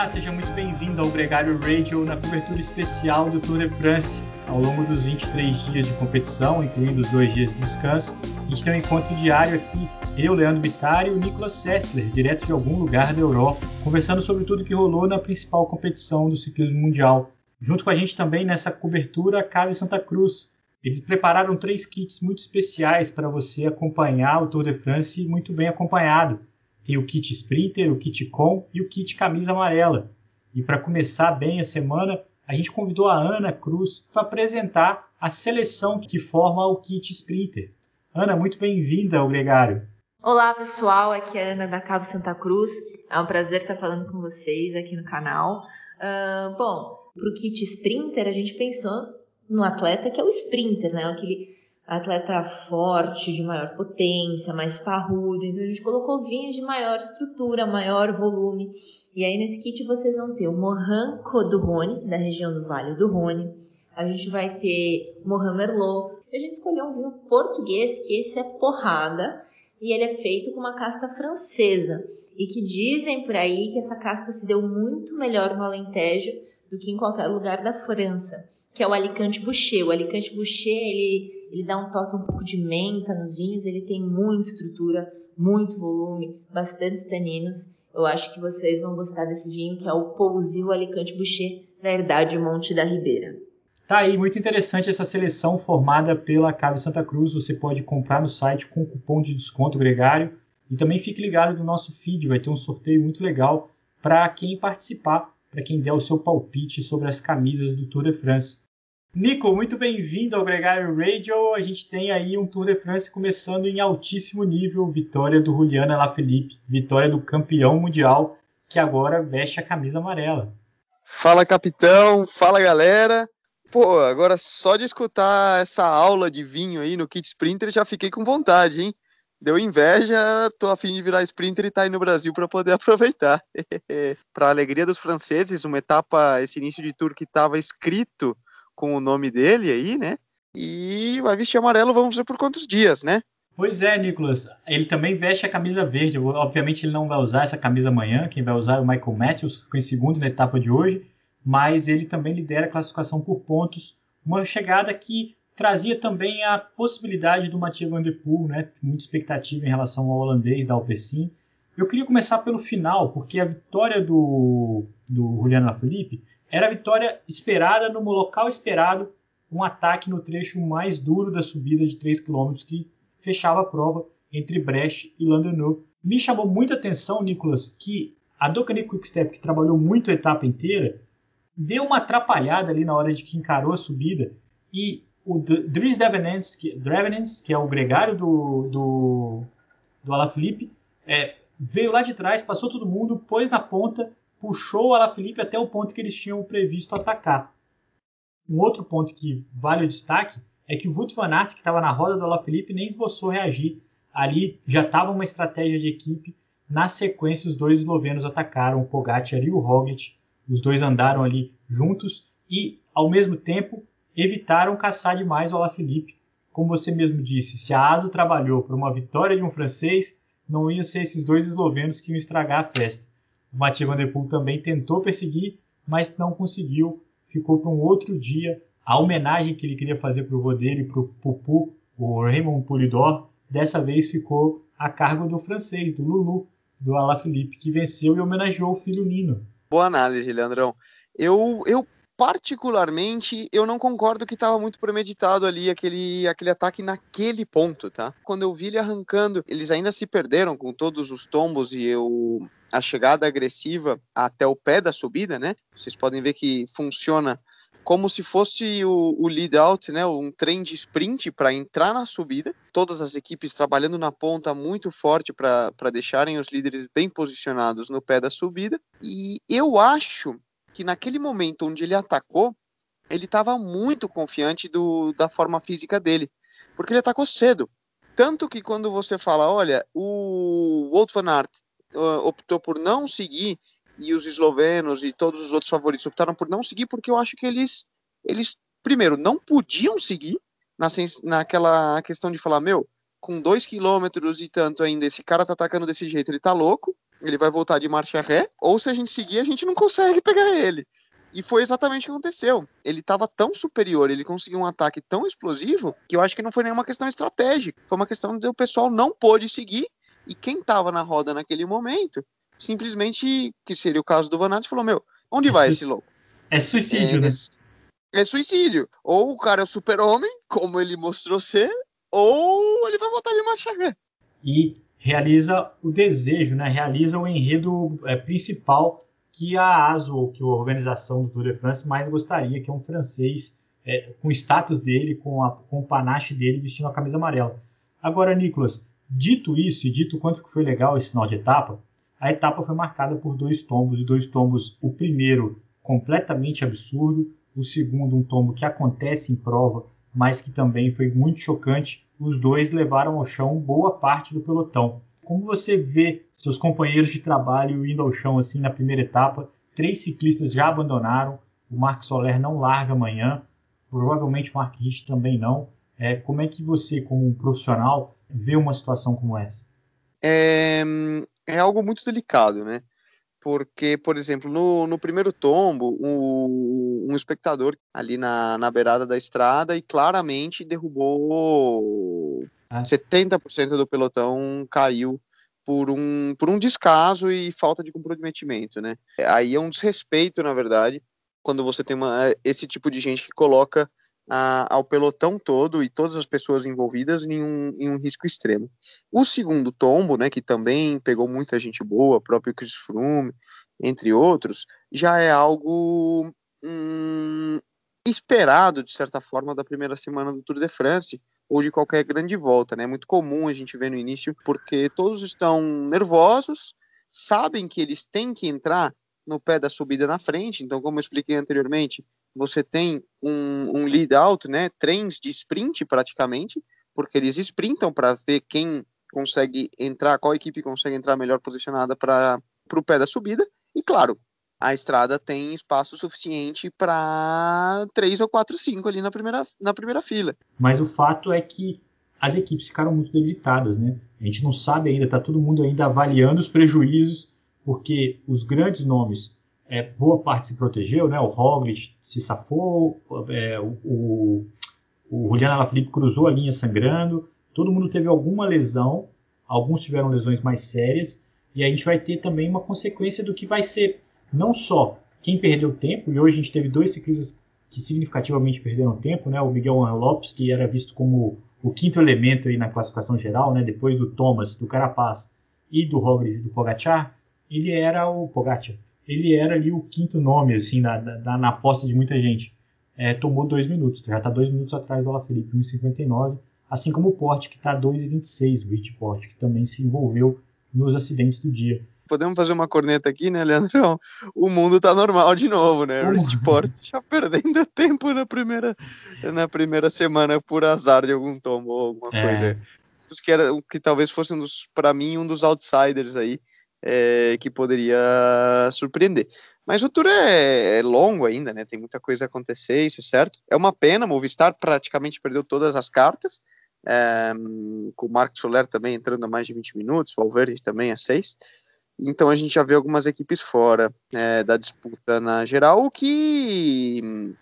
Olá, seja muito bem-vindo ao Gregário Radio na cobertura especial do Tour de France. Ao longo dos 23 dias de competição, incluindo os dois dias de descanso, a gente tem um encontro diário aqui, eu, Leandro Bittar e o Nicolas Sessler, direto de algum lugar da Europa, conversando sobre tudo que rolou na principal competição do ciclismo mundial. Junto com a gente também nessa cobertura, a Cave Santa Cruz. Eles prepararam três kits muito especiais para você acompanhar o Tour de France muito bem acompanhado. Tem o kit Sprinter, o kit Com e o kit Camisa Amarela. E para começar bem a semana, a gente convidou a Ana Cruz para apresentar a seleção que forma o kit Sprinter. Ana, muito bem-vinda ao Gregário. Olá pessoal, aqui é a Ana da Cabo Santa Cruz. É um prazer estar falando com vocês aqui no canal. Uh, bom, para o kit Sprinter a gente pensou no atleta que é o Sprinter, né? Aquele atleta forte, de maior potência, mais parrudo. Então a gente colocou vinhos de maior estrutura, maior volume. E aí nesse kit vocês vão ter o Mohan Rhône, da região do Vale do Rhône. A gente vai ter Mohan Merlot. A gente escolheu um vinho português, que esse é porrada, e ele é feito com uma casta francesa. E que dizem por aí que essa casta se deu muito melhor no Alentejo do que em qualquer lugar da França, que é o Alicante Boucher. O Alicante Boucher, ele ele dá um toque um pouco de menta nos vinhos, ele tem muita estrutura, muito volume, bastante taninos. Eu acho que vocês vão gostar desse vinho, que é o Pouzil Alicante Boucher, da Herdade Monte da Ribeira. Tá aí, muito interessante essa seleção formada pela Cave Santa Cruz. Você pode comprar no site com cupom de desconto gregário. E também fique ligado no nosso feed, vai ter um sorteio muito legal para quem participar, para quem der o seu palpite sobre as camisas do Tour de France. Nico, muito bem-vindo ao Gregário Radio. A gente tem aí um Tour de France começando em altíssimo nível. Vitória do Juliana Alaphilippe, vitória do campeão mundial, que agora veste a camisa amarela. Fala, capitão. Fala, galera. Pô, agora só de escutar essa aula de vinho aí no Kit Sprinter já fiquei com vontade, hein? Deu inveja, tô a fim de virar sprinter e tá aí no Brasil para poder aproveitar. para alegria dos franceses, uma etapa, esse início de tour que estava escrito com o nome dele aí, né? E vai vestir amarelo, vamos ver por quantos dias, né? Pois é, Nicolas. Ele também veste a camisa verde. Obviamente ele não vai usar essa camisa amanhã. Quem vai usar é o Michael Matthews, que ficou em segundo na etapa de hoje. Mas ele também lidera a classificação por pontos. Uma chegada que trazia também a possibilidade do Mathieu Van Der Poel, né? Muita expectativa em relação ao holandês da Alpecin. Eu queria começar pelo final, porque a vitória do, do Juliano Felipe era a vitória esperada no local esperado, um ataque no trecho mais duro da subida de 3 km que fechava a prova entre Brecht e Landenau. Me chamou muita atenção, Nicolas, que a Docani Quickstep, que trabalhou muito a etapa inteira, deu uma atrapalhada ali na hora de que encarou a subida e o Dries Devenants, que, que é o gregário do, do, do Alaphilippe, é, veio lá de trás, passou todo mundo, pôs na ponta puxou o Alaphilippe até o ponto que eles tinham previsto atacar. Um outro ponto que vale o destaque é que o Wout van Aert, que estava na roda do Alaphilippe, nem esboçou reagir. Ali já estava uma estratégia de equipe. Na sequência, os dois eslovenos atacaram o Pogacar e o Roglic. Os dois andaram ali juntos e, ao mesmo tempo, evitaram caçar demais o Alaphilippe. Como você mesmo disse, se a ASO trabalhou por uma vitória de um francês, não iam ser esses dois eslovenos que iam estragar a festa. O Mathieu Van Der Poel também tentou perseguir, mas não conseguiu. Ficou para um outro dia. A homenagem que ele queria fazer para o vô dele, para o Pupu, o Raymond Poulidor, dessa vez ficou a cargo do francês, do Lulu, do Alaphilippe, que venceu e homenageou o filho Nino. Boa análise, Leandrão. Eu, eu particularmente, eu não concordo que estava muito premeditado ali aquele, aquele ataque naquele ponto, tá? Quando eu vi ele arrancando, eles ainda se perderam com todos os tombos e eu a chegada agressiva até o pé da subida, né? Vocês podem ver que funciona como se fosse o, o lead out, né? Um trem de sprint para entrar na subida. Todas as equipes trabalhando na ponta muito forte para deixarem os líderes bem posicionados no pé da subida. E eu acho que naquele momento onde ele atacou, ele estava muito confiante do, da forma física dele, porque ele atacou cedo. Tanto que quando você fala, olha, o Wout van Aert uh, optou por não seguir e os eslovenos e todos os outros favoritos optaram por não seguir porque eu acho que eles, eles primeiro, não podiam seguir na, naquela questão de falar, meu, com dois quilômetros e tanto ainda, esse cara tá atacando desse jeito, ele tá louco. Ele vai voltar de marcha ré, ou se a gente seguir, a gente não consegue pegar ele. E foi exatamente o que aconteceu. Ele estava tão superior, ele conseguiu um ataque tão explosivo, que eu acho que não foi nenhuma questão estratégica. Foi uma questão de o pessoal não pôde seguir, e quem estava na roda naquele momento, simplesmente, que seria o caso do Van Aert, falou, meu, onde vai esse louco? É suicídio, é, né? É suicídio. Ou o cara é o super-homem, como ele mostrou ser, ou ele vai voltar de marcha ré. E realiza o desejo, né? realiza o enredo é, principal que a ASO, que a organização do Tour de France mais gostaria, que é um francês é, com o status dele, com, a, com o panache dele vestindo a camisa amarela. Agora, Nicolas, dito isso e dito quanto que foi legal esse final de etapa, a etapa foi marcada por dois tombos, e dois tombos, o primeiro completamente absurdo, o segundo um tombo que acontece em prova, mas que também foi muito chocante, os dois levaram ao chão boa parte do pelotão. Como você vê seus companheiros de trabalho indo ao chão assim na primeira etapa? Três ciclistas já abandonaram, o Marc Soler não larga amanhã, provavelmente o Mark Rich também não. É, como é que você, como um profissional, vê uma situação como essa? É, é algo muito delicado, né? Porque, por exemplo, no, no primeiro tombo, um, um espectador ali na, na beirada da estrada e claramente derrubou ah. 70% do pelotão caiu por um, por um descaso e falta de comprometimento, né? Aí é um desrespeito, na verdade, quando você tem uma, esse tipo de gente que coloca ao pelotão todo e todas as pessoas envolvidas em um, em um, risco extremo. O segundo tombo, né, que também pegou muita gente boa, próprio Chris Froome, entre outros, já é algo hum, esperado, de certa forma, da primeira semana do Tour de France, ou de qualquer grande volta, né? É muito comum a gente ver no início, porque todos estão nervosos, sabem que eles têm que entrar no pé da subida na frente, então, como eu expliquei anteriormente, você tem um, um lead out, né, trens de sprint praticamente, porque eles sprintam para ver quem consegue entrar, qual equipe consegue entrar melhor posicionada para o pé da subida. E claro, a estrada tem espaço suficiente para três ou quatro, cinco ali na primeira, na primeira fila. Mas o fato é que as equipes ficaram muito debilitadas, né? A gente não sabe ainda, está todo mundo ainda avaliando os prejuízos, porque os grandes nomes é, boa parte se protegeu, né? O Roglic se safou, é, o, o, Juliano Alaphilippe cruzou a linha sangrando, todo mundo teve alguma lesão, alguns tiveram lesões mais sérias, e a gente vai ter também uma consequência do que vai ser não só quem perdeu tempo, e hoje a gente teve dois ciclistas que significativamente perderam tempo, né? O Miguel Angel Lopes, que era visto como o quinto elemento aí na classificação geral, né? Depois do Thomas, do Carapaz e do Roglic do Pogacar, ele era o Pogacar ele era ali o quinto nome, assim, na, na, na aposta de muita gente. É, tomou dois minutos, já está dois minutos atrás do Alaphilippe, 1,59, assim como o Porte, que está 2,26, o Rich Porte, que também se envolveu nos acidentes do dia. Podemos fazer uma corneta aqui, né, Leandrão? O mundo está normal de novo, né? O Rich Porte já perdendo tempo na primeira, na primeira semana por azar de algum tombo ou alguma é. coisa. Que, era, que talvez fosse, um para mim, um dos outsiders aí é, que poderia surpreender. Mas o tour é, é, longo ainda, né? Tem muita coisa a acontecer, isso é certo. É uma pena, Movistar praticamente perdeu todas as cartas, é, com o Marcos Soler também entrando a mais de 20 minutos, Valverde também a 6. Então a gente já vê algumas equipes fora é, da disputa na geral, o que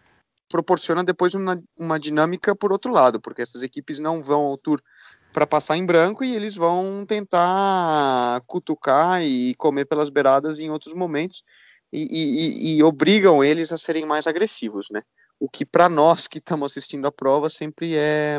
proporciona depois uma, uma dinâmica por outro lado, porque essas equipes não vão ao Tour para passar em branco e eles vão tentar cutucar e comer pelas beiradas em outros momentos e, e, e obrigam eles a serem mais agressivos, né? O que para nós que estamos assistindo a prova sempre é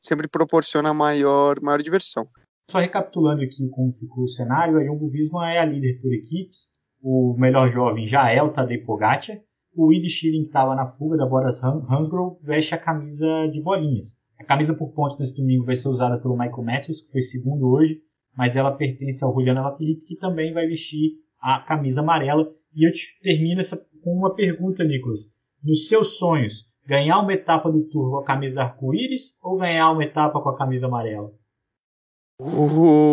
sempre proporciona maior maior diversão. Só recapitulando aqui como ficou o cenário, a Jumbo Visma é a líder por equipes, o melhor jovem já é o Tadej Pogacar, o Id Schilling que estava na fuga da Boras Hansgrohe veste a camisa de bolinhas. A camisa por pontos nesse domingo vai ser usada pelo Michael Matthews, que foi segundo hoje, mas ela pertence ao Juliano Alaphilippe, que também vai vestir a camisa amarela. E eu te termino essa, com uma pergunta, Nicolas. Nos seus sonhos, ganhar uma etapa do Tour com a camisa arco-íris ou ganhar uma etapa com a camisa amarela? Uh,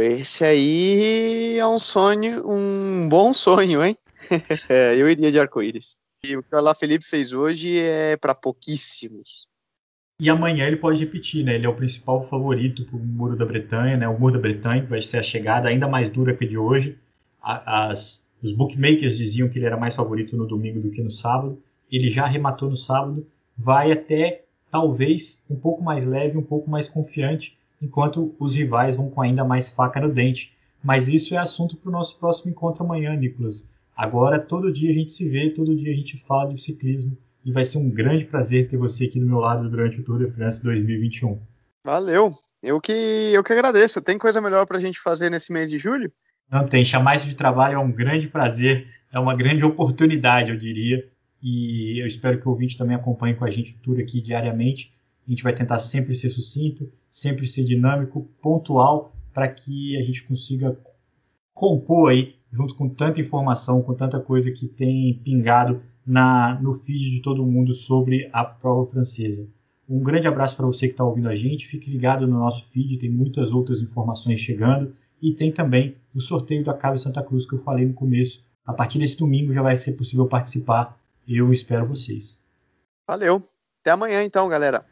esse aí é um sonho, um bom sonho, hein? eu iria de arco-íris. E o que o Alaphilippe fez hoje é para pouquíssimos. E amanhã ele pode repetir, né? Ele é o principal favorito para o Muro da Bretanha, né? O Muro da Bretanha, que vai ser a chegada ainda mais dura que a de hoje. As, os bookmakers diziam que ele era mais favorito no domingo do que no sábado. Ele já arrematou no sábado, vai até talvez um pouco mais leve, um pouco mais confiante, enquanto os rivais vão com ainda mais faca no dente. Mas isso é assunto para o nosso próximo encontro amanhã, Nicolas. Agora, todo dia a gente se vê, todo dia a gente fala de ciclismo e vai ser um grande prazer ter você aqui do meu lado durante o Tour de France 2021. Valeu! Eu que, eu que agradeço. Tem coisa melhor para a gente fazer nesse mês de julho? Não tem. Chamar isso de trabalho é um grande prazer, é uma grande oportunidade, eu diria. E eu espero que o ouvinte também acompanhe com a gente o Tour aqui diariamente. A gente vai tentar sempre ser sucinto, sempre ser dinâmico, pontual, para que a gente consiga compor aí, junto com tanta informação, com tanta coisa que tem pingado na, no feed de todo mundo sobre a prova francesa. Um grande abraço para você que está ouvindo a gente. Fique ligado no nosso feed, tem muitas outras informações chegando. E tem também o sorteio da Cave Santa Cruz que eu falei no começo. A partir desse domingo já vai ser possível participar. Eu espero vocês. Valeu. Até amanhã então, galera.